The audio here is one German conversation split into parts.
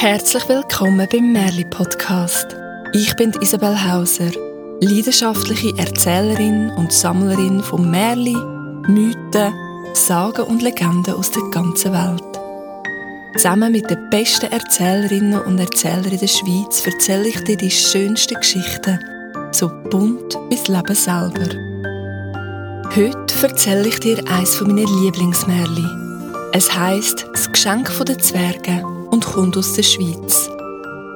Herzlich willkommen beim Merli Podcast. Ich bin Isabel Hauser, leidenschaftliche Erzählerin und Sammlerin von Merli, Mythen, Sagen und Legenden aus der ganzen Welt. Zusammen mit den besten Erzählerinnen und Erzählern in der Schweiz erzähle ich dir die schönsten Geschichten, so bunt wie das Leben selber. Heute erzähle ich dir eines meiner Lieblingsmärli. Es heißt Das Geschenk der Zwerge und kommt aus der Schweiz.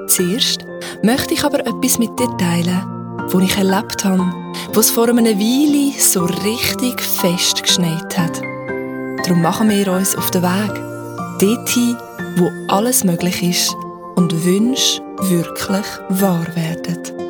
Zuerst möchte ich aber etwas mit dir teilen, wo ich erlebt habe, wo es vor einer Weile so richtig fest geschneit hat. Darum machen wir uns auf den Weg, dorthin, wo alles möglich ist und Wünsche wirklich wahr werden.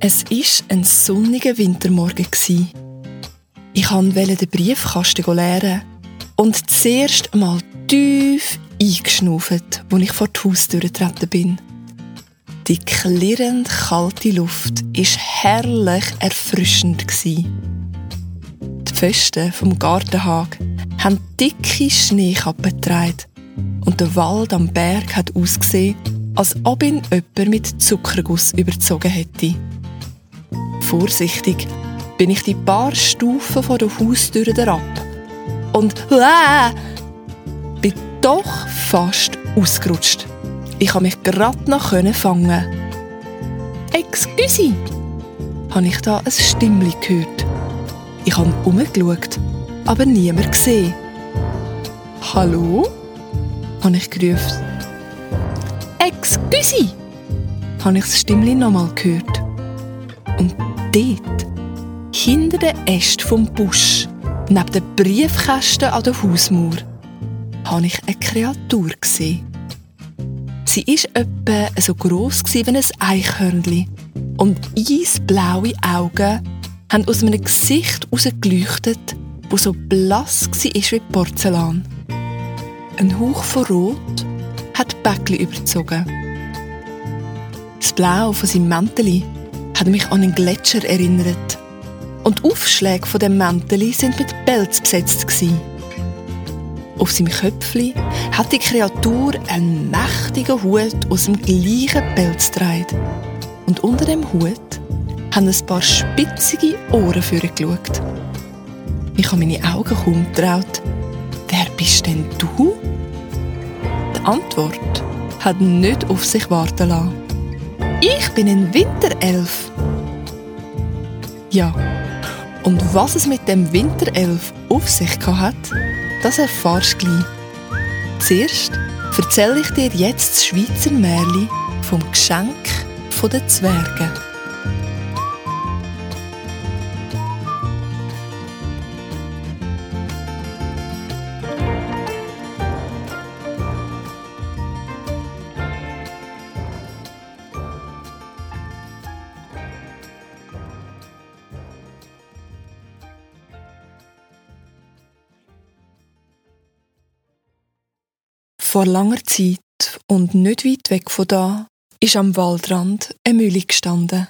Es war ein sonniger Wintermorgen. Ich wollte den Briefkasten leeren und zuerst einmal tief eingeschnauft, als ich vor die Haustür getreten bin. Die klirrend kalte Luft war herrlich erfrischend. Die Pfosten vom Gartenhag haben dicke Schneekappen getragen und der Wald am Berg hat ausgesehen, als ob ihn jemand mit Zuckerguss überzogen hätte. Vorsichtig bin ich die paar Stufen von der Haustür herab und äh, bin doch fast ausgerutscht. Ich konnte mich gerade noch fangen. «Excuse!» habe ich da ein Stimmli gehört. Ich habe umgeschaut, aber niemand gesehen. «Hallo?» habe ich gerufen. «Excuse!» habe ich das Stimmli nochmal gehört. Und dort, hinter den Ästen vom Busch, neben den Briefkästen an der Hausmauer, habe ich eine Kreatur gesehen. Sie war etwa so gross wie ein Eichhörnchen und eisblaue Augen haben aus einem Gesicht herausgeleuchtet, das so blass war wie Porzellan. Ein Hauch von Rot hat Bäckchen überzogen. Das Blau von seinem Mäntel hat mich an einen Gletscher erinnert. Und die Aufschläge von dem Mäntel sind mit Pelz besetzt. Auf seinem Köpfli hat die Kreatur einen mächtigen Hut aus dem gleichen Pelz getragen. Und unter dem Hut haben ein paar spitzige Ohren für geschaut. Ich habe meine Augen kaum getraut. Wer bist denn du? Die Antwort hat nicht auf sich warten lassen. Ich bin ein Winterelf. Ja, und was es mit dem Winterelf auf sich hat, das erfahrst du gleich. Zuerst erzähle ich dir jetzt das Schweizer Märchen vom Geschenk der Zwerge. Vor langer Zeit und nicht weit weg von da ist am Waldrand eine Mühle gestanden.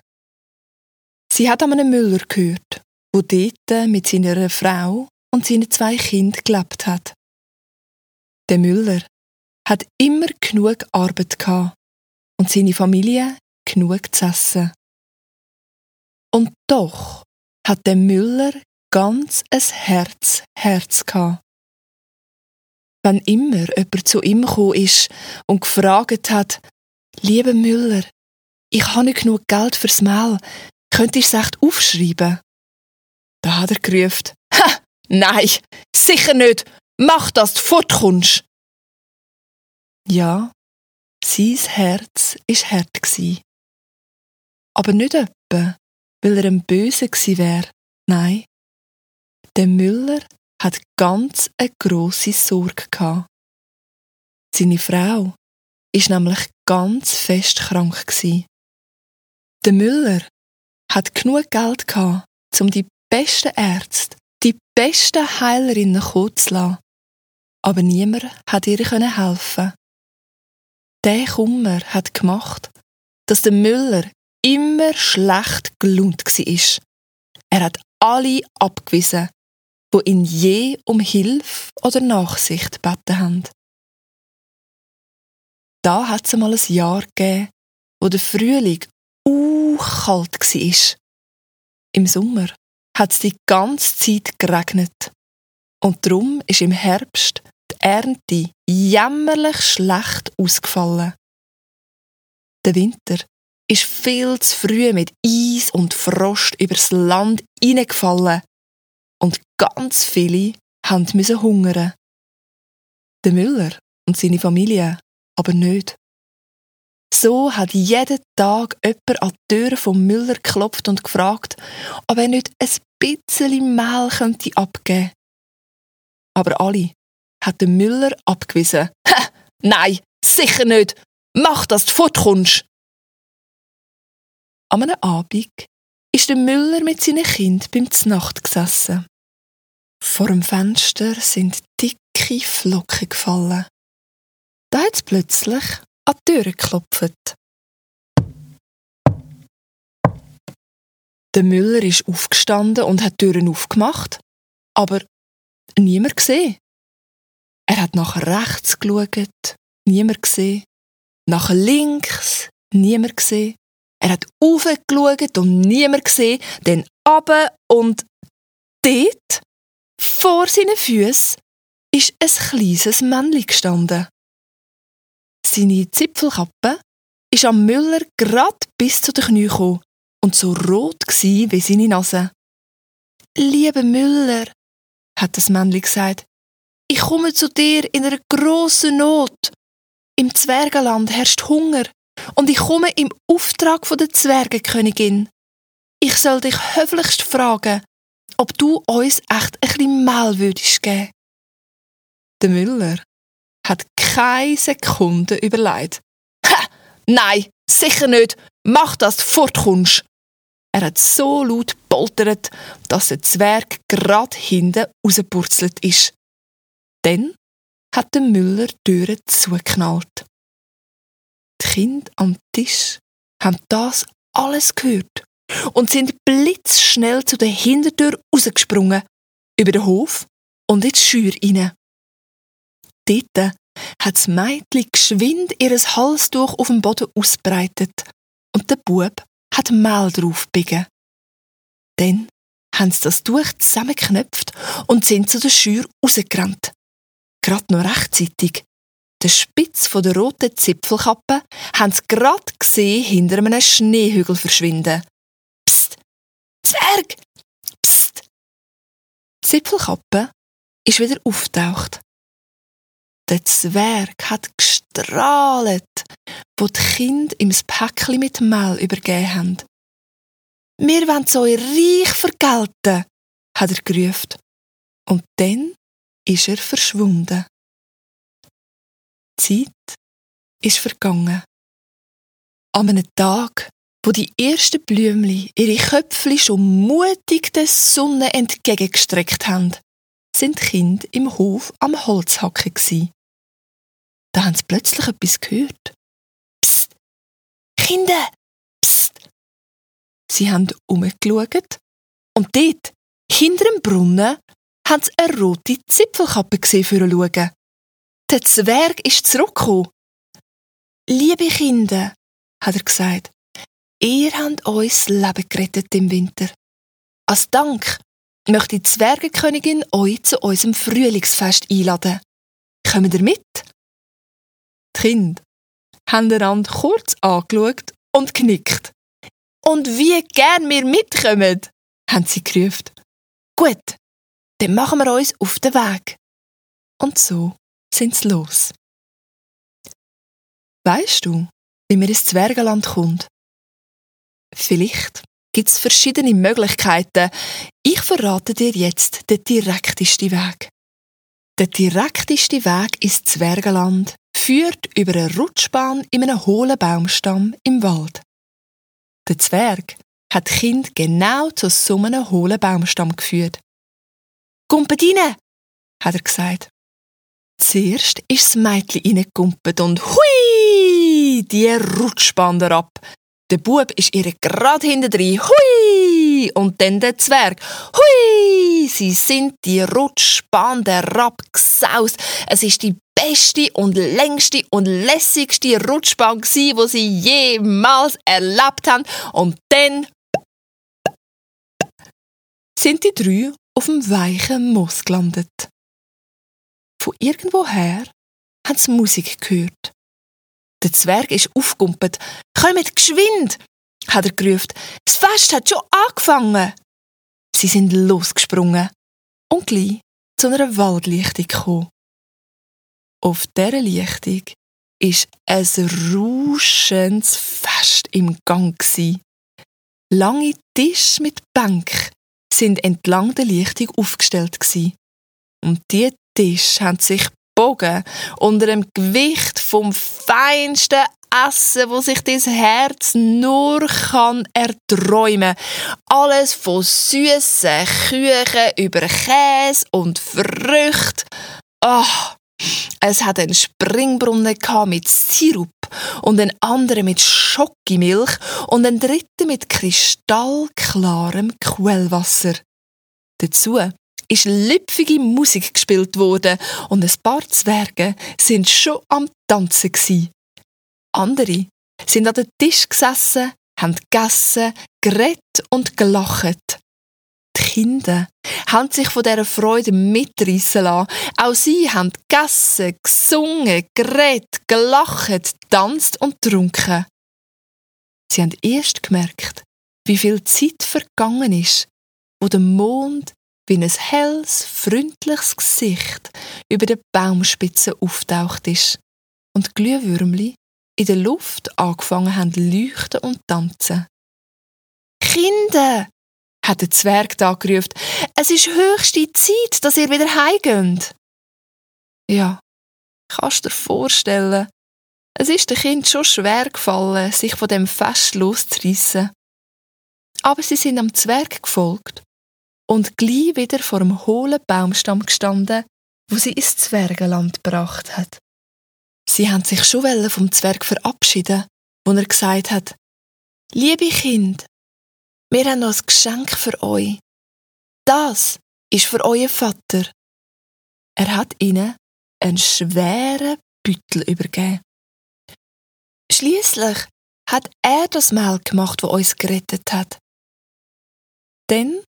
Sie hat an einem Müller gehört, wo dort mit seiner Frau und seinen zwei Kindern gelebt hat. Der Müller hat immer genug Arbeit gehabt und seine Familie genug zu essen. Und doch hat der Müller ganz ein Herz, Herz gehabt wenn immer jemand zu ihm gekommen ist und gefragt hat, Lieber Müller, ich habe nicht genug Geld fürs Mehl, könntest du es echt aufschreiben? Da hat er gerufen, ha, nein, sicher nicht, mach, dass du fortkommst. Ja, sein Herz war hart. Aber nicht etwa, weil er ein Böse gsi wär. Nein, der Müller hat ganz eine grosse Sorge gehabt. Seine Frau ist nämlich ganz fest krank. Der Müller hat genug Geld gehabt, um die besten Ärzte, die besten Heilerinnen kommen. Aber niemand hat ihr helfen. Der Kummer hat gemacht, dass der Müller immer schlecht gelaunt war. Er hat alle abgewiesen, wo ihn je um Hilfe oder Nachsicht gebeten haben. Da hat es einmal ein Jahr gegeben, wo der Frühling uh, kalt war. Im Sommer hat es die ganze Zeit geregnet. Und darum ist im Herbst die Ernte jämmerlich schlecht ausgefallen. Der Winter ist viel zu früh mit Eis und Frost übers Land hineingefallen und ganz viele mussten hungern. Der Müller und seine Familie aber nicht. So hat jeden Tag jemand an die Tür vom Müller geklopft und gefragt, ob er nicht ein bisschen Mehl könnte abgeben. Aber alle hat der Müller abgewiesen. Ha, nein, sicher nicht. Mach, dass du fortkommst. An einem Abend ist der Müller mit seinen Kind beim Znacht gesessen. Vor dem Fenster sind dicke Flocken gefallen. Da hat es plötzlich an die Tür geklopft. Der Müller ist aufgestanden und hat die Türen aufgemacht, aber niemand gesehen. Er hat nach rechts geschaut, niemand gesehen. Nach links, niemand gesehen. Er hat aufgeschaut und niemand gesehen, dann runter und dort, vor seinen Füßen, ist ein kleines Männchen gestanden. Seine Zipfelkappe ist am Müller grad bis zu den Knien gekommen und so rot gsi wie seine Nase. Lieber Müller, hat das Männchen gesagt, ich komme zu dir in einer grossen Not. Im Zwergenland herrscht Hunger und ich komme im Auftrag von der Zwergenkönigin. Ich soll dich höflichst fragen, ob du uns echt ein bisschen Mehl würdest geben. Der Müller hat keine Sekunde überlegt. Ha! Nein, sicher nicht. Mach, dass du fortkommst. Er hat so laut poltert, dass der Zwerg grad hinten rausgepurzelt ist. Dann hat der Müller die Türe zugeknallt. Kinder am Tisch haben das alles gehört und sind blitzschnell zu der Hintertür rausgesprungen, über den Hof und in die Schür rein. Dort hat das Mädchen geschwind ihres Halstuch auf dem Boden ausbreitet und der Bub hat Mehl draufgebiegen. Dann haben sie das Tuch zusammengeknöpft und sind zu der Schür rausgerannt. Gerade noch rechtzeitig. Der Spitz von der roten Zipfelkappe haben sie gerade gesehen hinter einem Schneehügel verschwinden. Psst! Zwerg! Psst! Die Zipfelkappe ist wieder auftaucht. Der Zwerg hat gestrahlt, wo die Kinder ihm das Päckchen mit Mehl übergeben haben. Wir wollen so reich vergelten, hat er gerufen. Und dann ist er verschwunden. Zeit ist vergangen. An einem Tag, wo die ersten Blümli ihre Köpfli schon mutig der Sonne entgegengestreckt haben, sind Kinder im Hof am Holzhacken gsi. Da haben sie plötzlich etwas gehört. Psst! Kinder! Psst! Sie haben umgeschaut und dort, hinter dem Brunnen, haben sie eine rote Zipfelkappe gesehen für schauen. Der Zwerg ist zurückgekommen. Liebe Kinder, hat er gesagt, ihr habt uns Leben gerettet im Winter. Als Dank möchte die Zwergenkönigin euch zu unserem Frühlingsfest einladen. Kommt ihr mit? Die Kinder haben einander kurz angeschaut und genickt. Und wie gern wir mitkommen, haben sie gerufen. Gut, dann machen wir uns auf den Weg. Und so sind sie los. Weißt du, wie man ins Zwergenland kommt? Vielleicht gibt es verschiedene Möglichkeiten. Ich verrate dir jetzt den direktesten Weg. Der direkteste Weg ins Zwergenland führt über eine Rutschbahn in einem hohlen Baumstamm im Wald. Der Zwerg hat Kind genau zu so einem hohlen Baumstamm geführt. Gumpet rein, hat er gesagt. Zuerst ist das Mädchen reingekumpelt und hui, die Rutschbahn ab. Der Bub ist ihr gerade hinten drin, hui, und dann der Zwerg, hui, sie sind die Rutschbahn herabgesaust. Es ist die beste und längste und lässigste Rutschbahn wo sie jemals erlebt haben. Und dann sind die drei auf dem weichen Moos gelandet. Von irgendwoher haben sie Musik gehört. Der Zwerg ist aufgumpet. Kommt geschwind! hat er gerufen. Das Fest hat schon angefangen. Sie sind losgesprungen und gleich zu einer Waldlichtung gekommen. Auf dieser Lichtung ist ein rauschendes Fest im Gang. Lange Tische mit Bänken sind entlang der Lichtung aufgestellt Und die Tische haben sich Bogen unter dem Gewicht vom feinsten Essen, wo sich das Herz nur kann erträumen. Alles von süßen Küchen über Käse und Früchte. Oh, es hat einen Springbrunnen mit Sirup und einen anderen mit Schokimilch und einen dritten mit kristallklarem Quellwasser. Dazu ist lüpfige Musik gespielt worden und ein paar Zwerge sind schon am Tanzen gsi. Andere sind an den Tisch gesessen, haben gegessen, geredet und gelacht. Die Kinder haben sich von dieser Freude mitreissen lassen. Auch sie haben gegessen, gesungen, geredet, gelacht, tanzt und getrunken. Sie haben erst gemerkt, wie viel Zeit vergangen ist, wo der Mond wie ein helles, freundliches Gesicht über der Baumspitze auftaucht ist und Glühwürmli in der Luft angefangen haben zu leuchten und tanzen. Kinder, hat der Zwerg da gerufen, es ist höchste Zeit, dass ihr wieder heimgeht. Ja, kannst dir vorstellen, es ist dem Kind schon schwer gefallen, sich von dem Fest loszureissen. Aber sie sind am Zwerg gefolgt und gleich wieder vor dem hohlen Baumstamm gestanden, wo sie ins Zwergenland gebracht hat. Sie haben sich schon vom Zwerg verabschieden, wo er gesagt hat, Liebe Kind, wir haben noch ein Geschenk für euch. Das ist für euren Vater. Er hat ihnen einen schweren Büttel übergeben. Schließlich hat er das Mehl gemacht, wo uns gerettet hat. Dann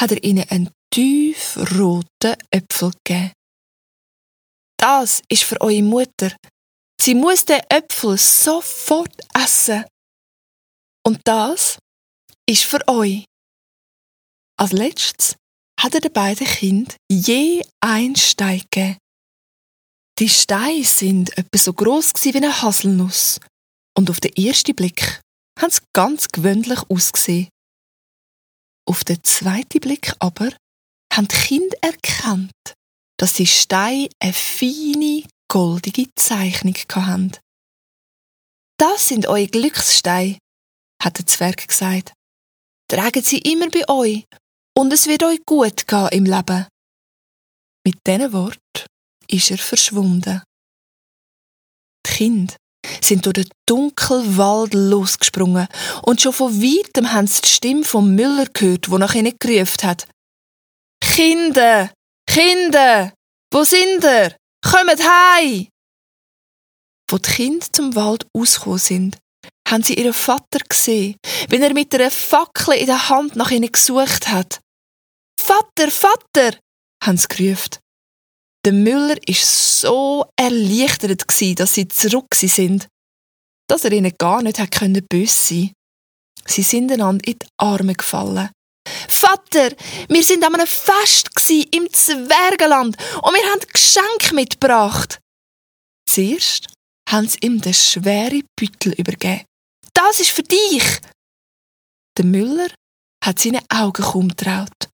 hat er ihnen einen tiefroten Äpfel gegeben. Das ist für eure Mutter. Sie muss den Äpfel sofort essen. Und das ist für euch. Als letztes hat er den beiden Kindern je ein Stein gegeben. Die Steine sind etwa so gross wie eine Haselnuss. Und auf den ersten Blick haben sie ganz gewöhnlich ausgesehen. Auf den zweiten Blick aber haben die Kinder erkannt, dass die Steine eine feine, goldige Zeichnung hatten. Das sind eure Glückssteine, hat der Zwerg gesagt. Tragen sie immer bei euch und es wird euch gut gehen im Leben. Mit diesen Worten ist er verschwunden. Die Kinder sind durch den dunklen Wald losgesprungen und schon von weitem haben sie die Stimme vom Müller gehört, wo nach ihnen gerufen hat. Kinder! Kinder! Wo sind ihr? Kommt heim! Wo die Kinder zum Wald ausgekommen sind, haben sie ihren Vater gesehen, wenn er mit einer Fackel in der Hand nach ihnen gesucht hat. Vater, Vater! haben sie gerufen. Der Müller ist so erleichtert dass sie zurück sind, dass er ihnen gar nicht können böse sein. Sie sind einander in die Arme gefallen. Vater, wir sind an einem Fest im Zwergenland und wir haben Geschenk mitgebracht. Zuerst haben sie ihm den schweren Büttel übergeben. Das ist für dich. Der Müller hat seine Augen kaum traut,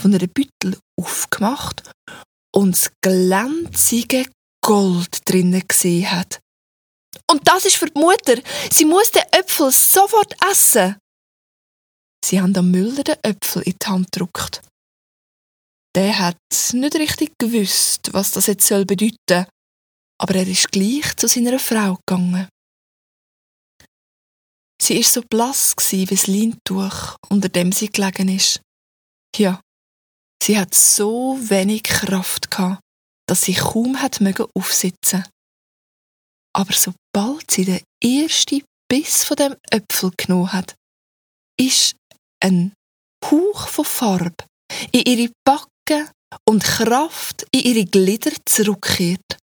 von einer Büttel aufgemacht und das glänzige Gold drinnen gesehen hat. Und das ist für die Mutter. Sie muss den Äpfel sofort essen. Sie haben am Müller den Äpfel in die Hand gedruckt. Der hat nicht richtig gewusst, was das jetzt soll bedeuten, aber er ist gleich zu seiner Frau gegangen. Sie ist so blass wie das Leintuch, unter dem sie gelegen ist. Ja, sie hat so wenig Kraft gehabt, dass sie kaum hat mögen aufsitzen. Aber sobald sie den ersten Biss von dem Äpfel genommen hat, ist ein Hauch von Farbe in ihre Backen und Kraft in ihre Glieder zurückkehrt.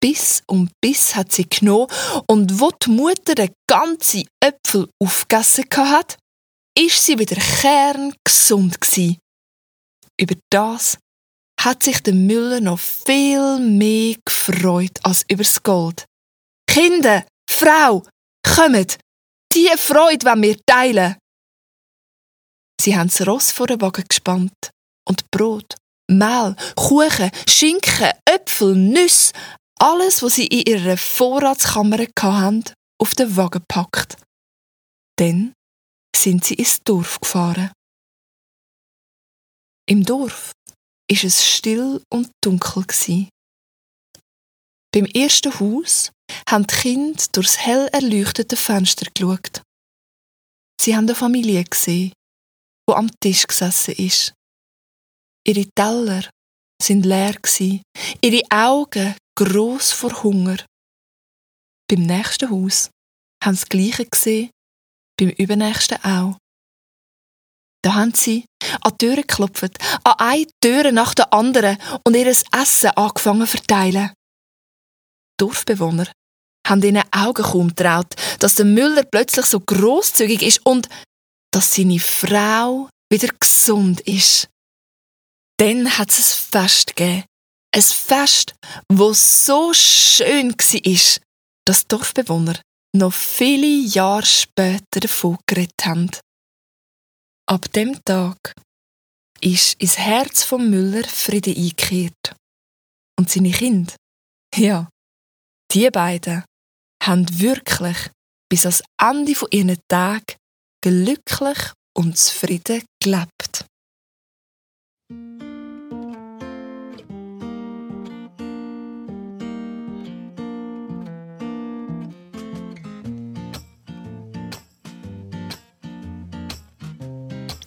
Biss und Biss hat sie genommen und wo die Mutter den ganzen Äpfel aufgegessen hat, ist sie wieder kerngesund gsi. Über das hat sich der Müller noch viel mehr gefreut als übers Gold. Kinder, Frau, kommt! Die Freude wollen wir teilen! Sie haben das Ross vor den Wagen gespannt und Brot, Mehl, Kuchen, Schinken, Äpfel, Nüsse, alles, was sie in ihrer Vorratskammer hatten, auf den Wagen gepackt. Dann sind sie ins Dorf gefahren. Im Dorf ist es still und dunkel Beim ersten Haus haben die Kinder durchs hell erleuchtete Fenster geschaut. Sie haben eine Familie gesehen, wo am Tisch gesessen ist. Ihre Teller sind leer ihre Augen gross vor Hunger. Beim nächsten Haus haben sie das Gleiche gesehen, beim übernächsten auch. Da haben sie an Türen geklopft, an eine Tür nach der anderen und ihr Essen angefangen zu verteilen. Dorfbewohner haben ihnen Augen kaum traut, dass der Müller plötzlich so großzügig ist und dass seine Frau wieder gesund ist. Dann hat es ein Fest gegeben. Ein Fest, wo so schön war, dass Dorfbewohner noch viele Jahre später davon geredet haben. Ab dem Tag ist ins Herz von Müller Friede eingekehrt. Und seine Kinder, ja, die beiden, haben wirklich bis ans Ende von ihren glücklich und zufrieden gelebt.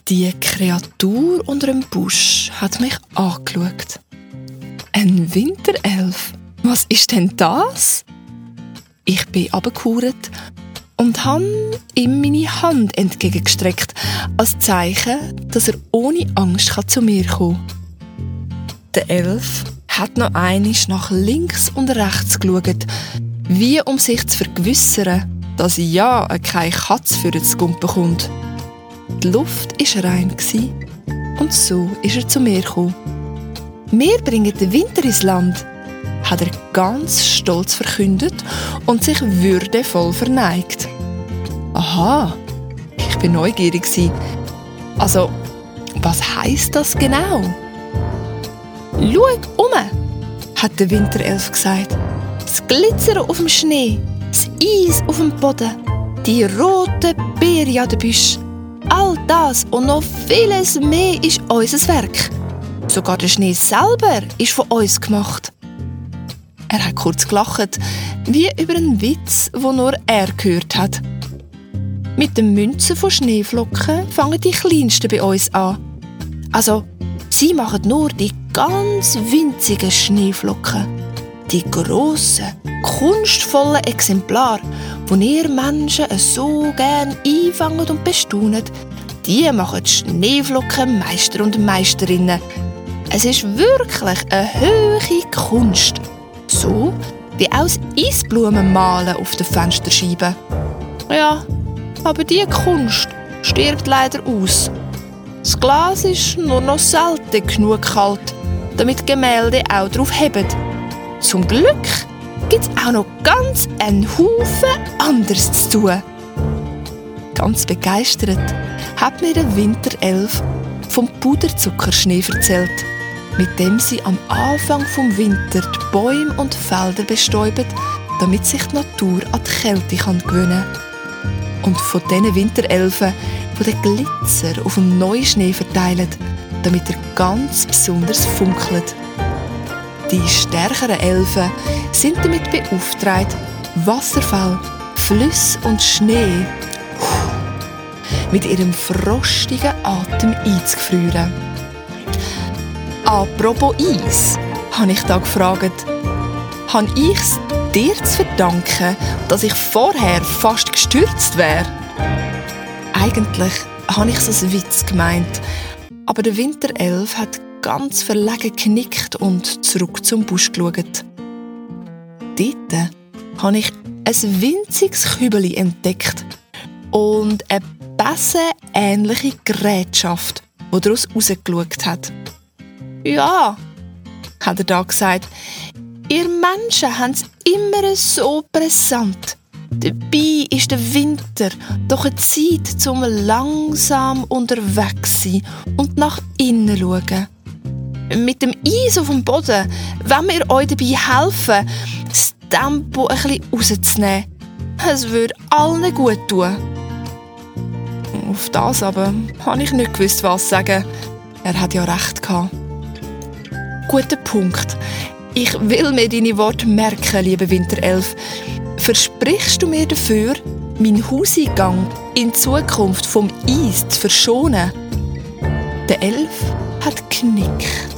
Die Kreatur unter dem Busch hat mich angeschaut. Ein Winterelf? Was ist denn das? Ich bin abgekauert und habe ihm meine Hand entgegengestreckt, als Zeichen, dass er ohne Angst zu mir kommen kann. Der Elf hat noch einisch nach links und rechts geschaut, wie um sich zu vergewissern, dass ja keine Katze für das Gumpen bekommt. Die Luft war rein und so ist er zu mir gekommen. Wir bringen den Winter ins Land, hat er ganz stolz verkündet und sich würdevoll verneigt. Aha, ich bin neugierig Also, was heißt das genau? Schau um, hat der Winterelf gesagt. Das Glitzern auf dem Schnee, das Eis auf dem Boden, die roten Beeren an den Büschen. All das und noch vieles mehr ist unser Werk. Sogar der Schnee selber ist von uns gemacht. Er hat kurz gelacht, wie über einen Witz, wo nur er gehört hat. Mit den Münzen von Schneeflocken fangen die Kleinsten bei uns an. Also, sie machen nur die ganz winzigen Schneeflocken. Die grossen, kunstvollen Exemplare, die ihr Menschen so gern einfangen und bestaunen, die machen die Schneeflockenmeister und Meisterinnen. Es ist wirklich eine hohe Kunst. So wie aus Eisblumen malen auf den Fensterscheiben. Ja, aber die Kunst stirbt leider aus. Das Glas ist nur noch selten genug kalt, damit Gemälde auch drauf heben. Zum Glück gibt es auch noch ganz einen Haufen anderes zu tun. Ganz begeistert hat mir der Winterelf vom Puderzuckerschnee erzählt, mit dem sie am Anfang vom Winter die Bäume und Felder bestäuben, damit sich die Natur an die Kälte kann gewöhnen kann. Und von diesen Winterelfen wo der Glitzer auf dem neuen Schnee verteilt, damit er ganz besonders funkelt. Die stärkeren Elfen sind damit beauftragt, Wasserfall, Flüsse und Schnee mit ihrem frostigen Atem einzufrieren. Apropos Eis, habe ich da gefragt, habe ich es dir zu verdanken, dass ich vorher fast gestürzt wäre? Eigentlich habe ich es als Witz gemeint, aber der Winterelf hat ganz verlegen genickt und zurück zum Busch geschaut. Dort habe ich ein winziges Kübeli entdeckt und eine ähnliche Gerätschaft, die daraus rausgeschaut hat. Ja, hat er da gesagt, ihr Menschen haben es immer so präsent. Dabei ist der Winter doch eine Zeit zum langsam unterwegs sein und nach innen schauen. Mit dem Eis auf dem Boden wenn wir euch dabei helfen, das Tempo ein bisschen rauszunehmen. Es würde allen gut tun. Auf das aber habe ich nicht gewusst, was sagen. Er hat ja recht gehabt. Guter Punkt. Ich will mir deine Worte merken, liebe Winterelf. Versprichst du mir dafür, meinen Hauseingang in Zukunft vom Eis zu verschonen? Der Elf hat genickt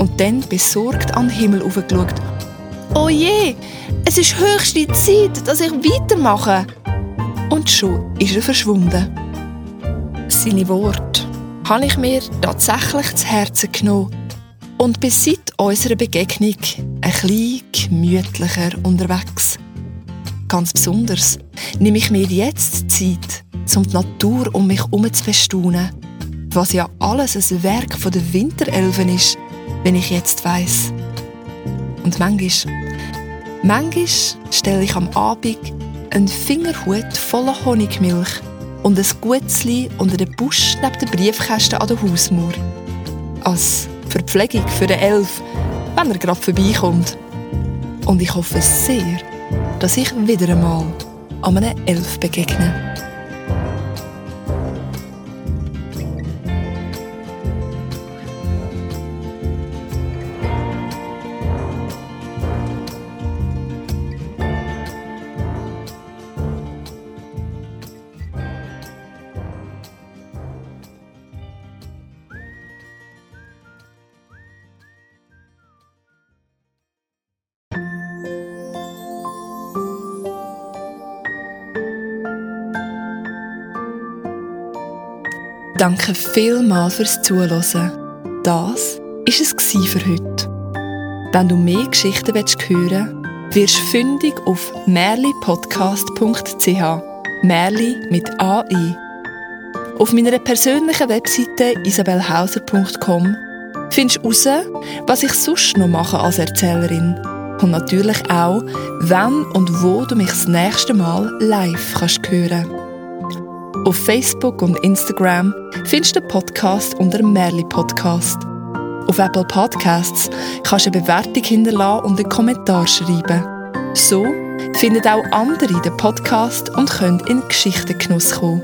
und dann besorgt an den Himmel aufgeschaut. Oh je, es ist höchste Zeit, dass ich weitermache. Und schon ist er verschwunden. Seine Worte habe ich mir tatsächlich zu Herzen genommen und bin seit unserer Begegnung ein bisschen gemütlicher unterwegs. Ganz besonders nehme ich mir jetzt Zeit, um die Natur um mich herum zu bestaunen, was ja alles ein Werk der Winterelfen ist, wenn ich jetzt weiß. Und manchmal, manchmal stelle ich am Abend einen Fingerhut voller Honigmilch und ein Gutzli unter den Busch neben den Briefkästen an der Hausmauer. Als Verpflegung für den Elf, wenn er gerade vorbeikommt. Und ich hoffe sehr, dass ich wieder einmal an einem Elf begegne. Danke vielmals fürs Zuhören. Das war es für heute. Wenn du mehr Geschichten hören willst, wirst du fündig auf merlipodcast.ch. Merli mit AI. Auf meiner persönlichen Webseite isabelhauser.com findest du heraus, was ich sonst noch mache als Erzählerin. Und natürlich auch, wann und wo du mich das nächste Mal live hören kannst. Auf Facebook und Instagram findest du den Podcast unter dem Merli Podcast. Auf Apple Podcasts kannst du eine Bewertung hinterlassen und einen Kommentar schreiben. So finden auch andere den Podcast und können in Geschichtengenuss kommen.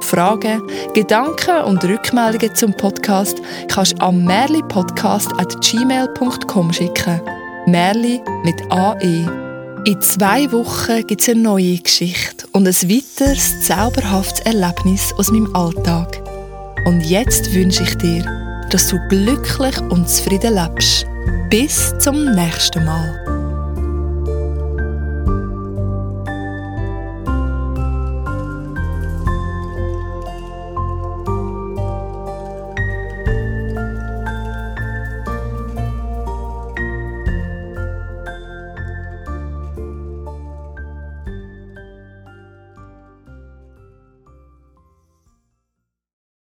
Fragen, Gedanken und Rückmeldungen zum Podcast kannst du am merlipodcast.gmail.com schicken. Merli mit AE. In zwei Wochen gibt es eine neue Geschichte und ein weiteres zauberhaftes Erlebnis aus meinem Alltag. Und jetzt wünsche ich dir, dass du glücklich und zufrieden lebst. Bis zum nächsten Mal.